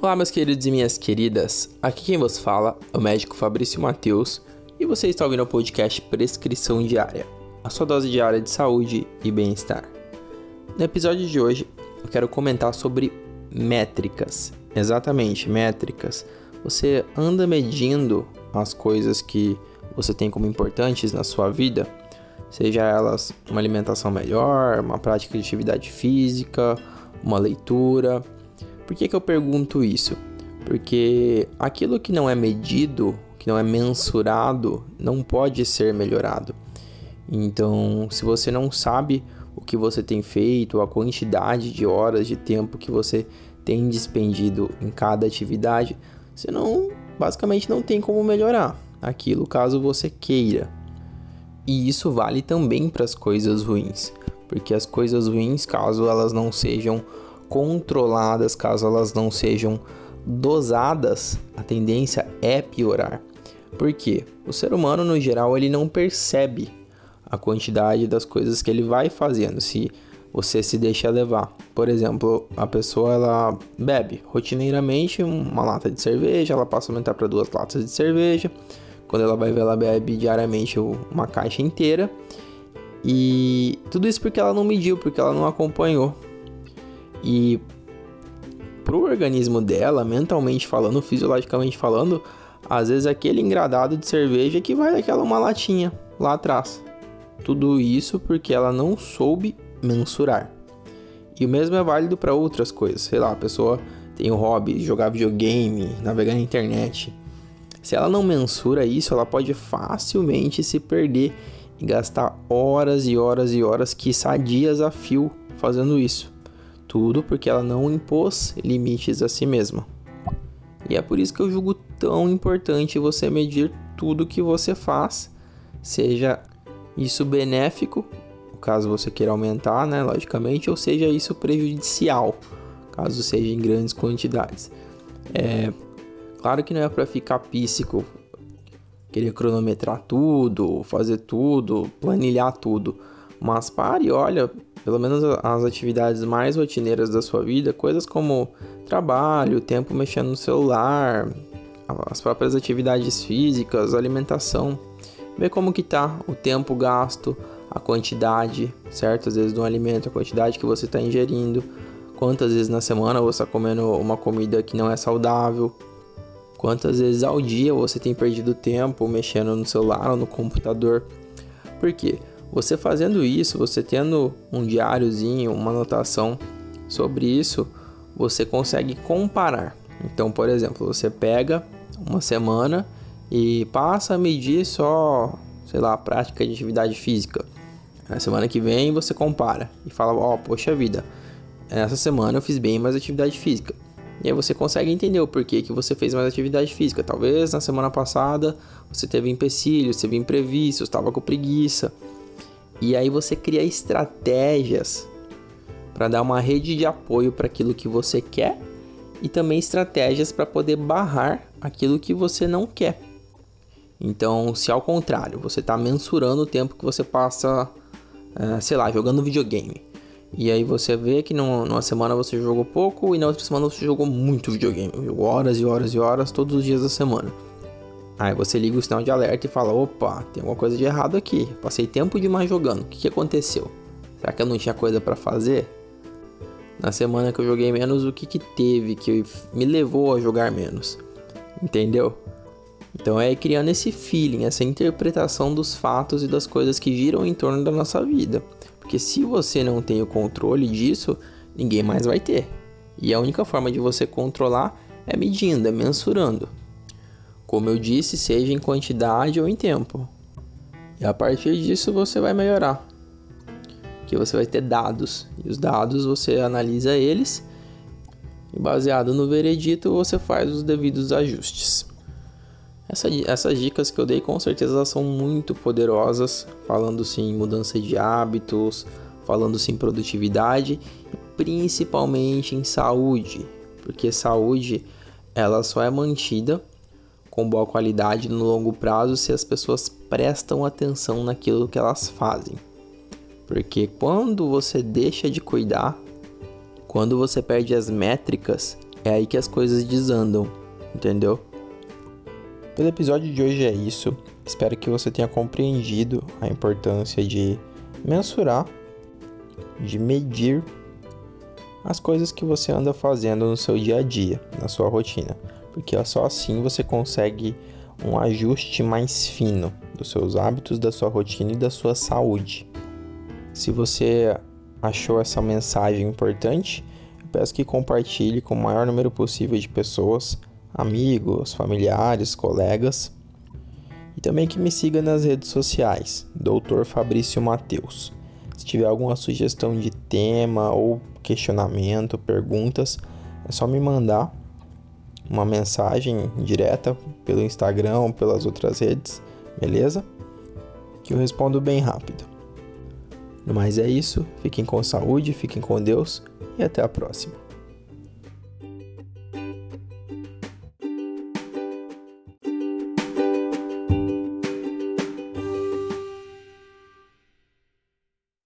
Olá, meus queridos e minhas queridas. Aqui quem vos fala é o médico Fabrício Mateus e você está ouvindo o podcast Prescrição Diária, a sua dose diária de saúde e bem-estar. No episódio de hoje, eu quero comentar sobre métricas. Exatamente, métricas. Você anda medindo as coisas que você tem como importantes na sua vida, seja elas uma alimentação melhor, uma prática de atividade física, uma leitura. Por que, que eu pergunto isso? Porque aquilo que não é medido, que não é mensurado, não pode ser melhorado. Então, se você não sabe o que você tem feito, a quantidade de horas de tempo que você tem despendido em cada atividade, você não, basicamente não tem como melhorar aquilo caso você queira. E isso vale também para as coisas ruins, porque as coisas ruins, caso elas não sejam controladas, caso elas não sejam dosadas, a tendência é piorar. Por quê? O ser humano no geral ele não percebe a quantidade das coisas que ele vai fazendo se você se deixa levar. Por exemplo, a pessoa ela bebe rotineiramente uma lata de cerveja, ela passa a aumentar para duas latas de cerveja. Quando ela vai ver, ela bebe diariamente uma caixa inteira. E tudo isso porque ela não mediu, porque ela não acompanhou. E pro organismo dela, mentalmente falando, fisiologicamente falando, às vezes aquele engradado de cerveja que vai daquela uma latinha lá atrás. Tudo isso porque ela não soube mensurar. E o mesmo é válido para outras coisas. Sei lá, a pessoa tem o hobby de jogar videogame, navegar na internet. Se ela não mensura isso, ela pode facilmente se perder e gastar horas e horas e horas, quiçá dias a fio, fazendo isso. Tudo porque ela não impôs limites a si mesma. E é por isso que eu julgo tão importante você medir tudo que você faz, seja isso benéfico, caso você queira aumentar, né, logicamente, ou seja isso prejudicial, caso seja em grandes quantidades. É, claro que não é para ficar píssico, querer cronometrar tudo, fazer tudo, planilhar tudo, mas pare, olha, pelo menos as atividades mais rotineiras da sua vida, coisas como trabalho, tempo mexendo no celular, as próprias atividades físicas, alimentação. Vê como que tá o tempo gasto, a quantidade, certo? Às vezes do alimento, a quantidade que você está ingerindo, quantas vezes na semana você está comendo uma comida que não é saudável, quantas vezes ao dia você tem perdido tempo mexendo no celular ou no computador. Por quê? Você fazendo isso, você tendo um diáriozinho, uma anotação sobre isso, você consegue comparar. Então, por exemplo, você pega uma semana e passa a medir só, sei lá, a prática de atividade física. Na semana que vem você compara e fala: Ó, oh, poxa vida, essa semana eu fiz bem mais atividade física. E aí você consegue entender o porquê que você fez mais atividade física. Talvez na semana passada você teve empecilhos, teve imprevistos, estava com preguiça. E aí você cria estratégias para dar uma rede de apoio para aquilo que você quer e também estratégias para poder barrar aquilo que você não quer. Então, se ao contrário, você está mensurando o tempo que você passa, é, sei lá, jogando videogame. E aí você vê que numa semana você jogou pouco e na outra semana você jogou muito videogame. Jogou horas e horas e horas todos os dias da semana. Aí você liga o sinal de alerta e fala: opa, tem alguma coisa de errado aqui. Passei tempo demais jogando. O que, que aconteceu? Será que eu não tinha coisa para fazer? Na semana que eu joguei menos, o que, que teve que me levou a jogar menos? Entendeu? Então é criando esse feeling, essa interpretação dos fatos e das coisas que giram em torno da nossa vida. Porque se você não tem o controle disso, ninguém mais vai ter. E a única forma de você controlar é medindo, é mensurando. Como eu disse, seja em quantidade ou em tempo. E a partir disso você vai melhorar. Que você vai ter dados. E os dados você analisa eles e baseado no veredito você faz os devidos ajustes. Essa, essas dicas que eu dei com certeza são muito poderosas, falando sim em mudança de hábitos, falando sim em produtividade e principalmente em saúde, porque saúde ela só é mantida com boa qualidade no longo prazo se as pessoas prestam atenção naquilo que elas fazem. Porque quando você deixa de cuidar, quando você perde as métricas, é aí que as coisas desandam, entendeu? Pelo episódio de hoje é isso. Espero que você tenha compreendido a importância de mensurar, de medir as coisas que você anda fazendo no seu dia a dia, na sua rotina, porque só assim você consegue um ajuste mais fino dos seus hábitos, da sua rotina e da sua saúde. Se você achou essa mensagem importante, peço que compartilhe com o maior número possível de pessoas, amigos, familiares, colegas. E também que me siga nas redes sociais, Dr. Fabrício Mateus. Se tiver alguma sugestão de tema ou questionamento, perguntas, é só me mandar uma mensagem direta pelo Instagram ou pelas outras redes, beleza? Que eu respondo bem rápido. No mais é isso, fiquem com saúde, fiquem com Deus e até a próxima.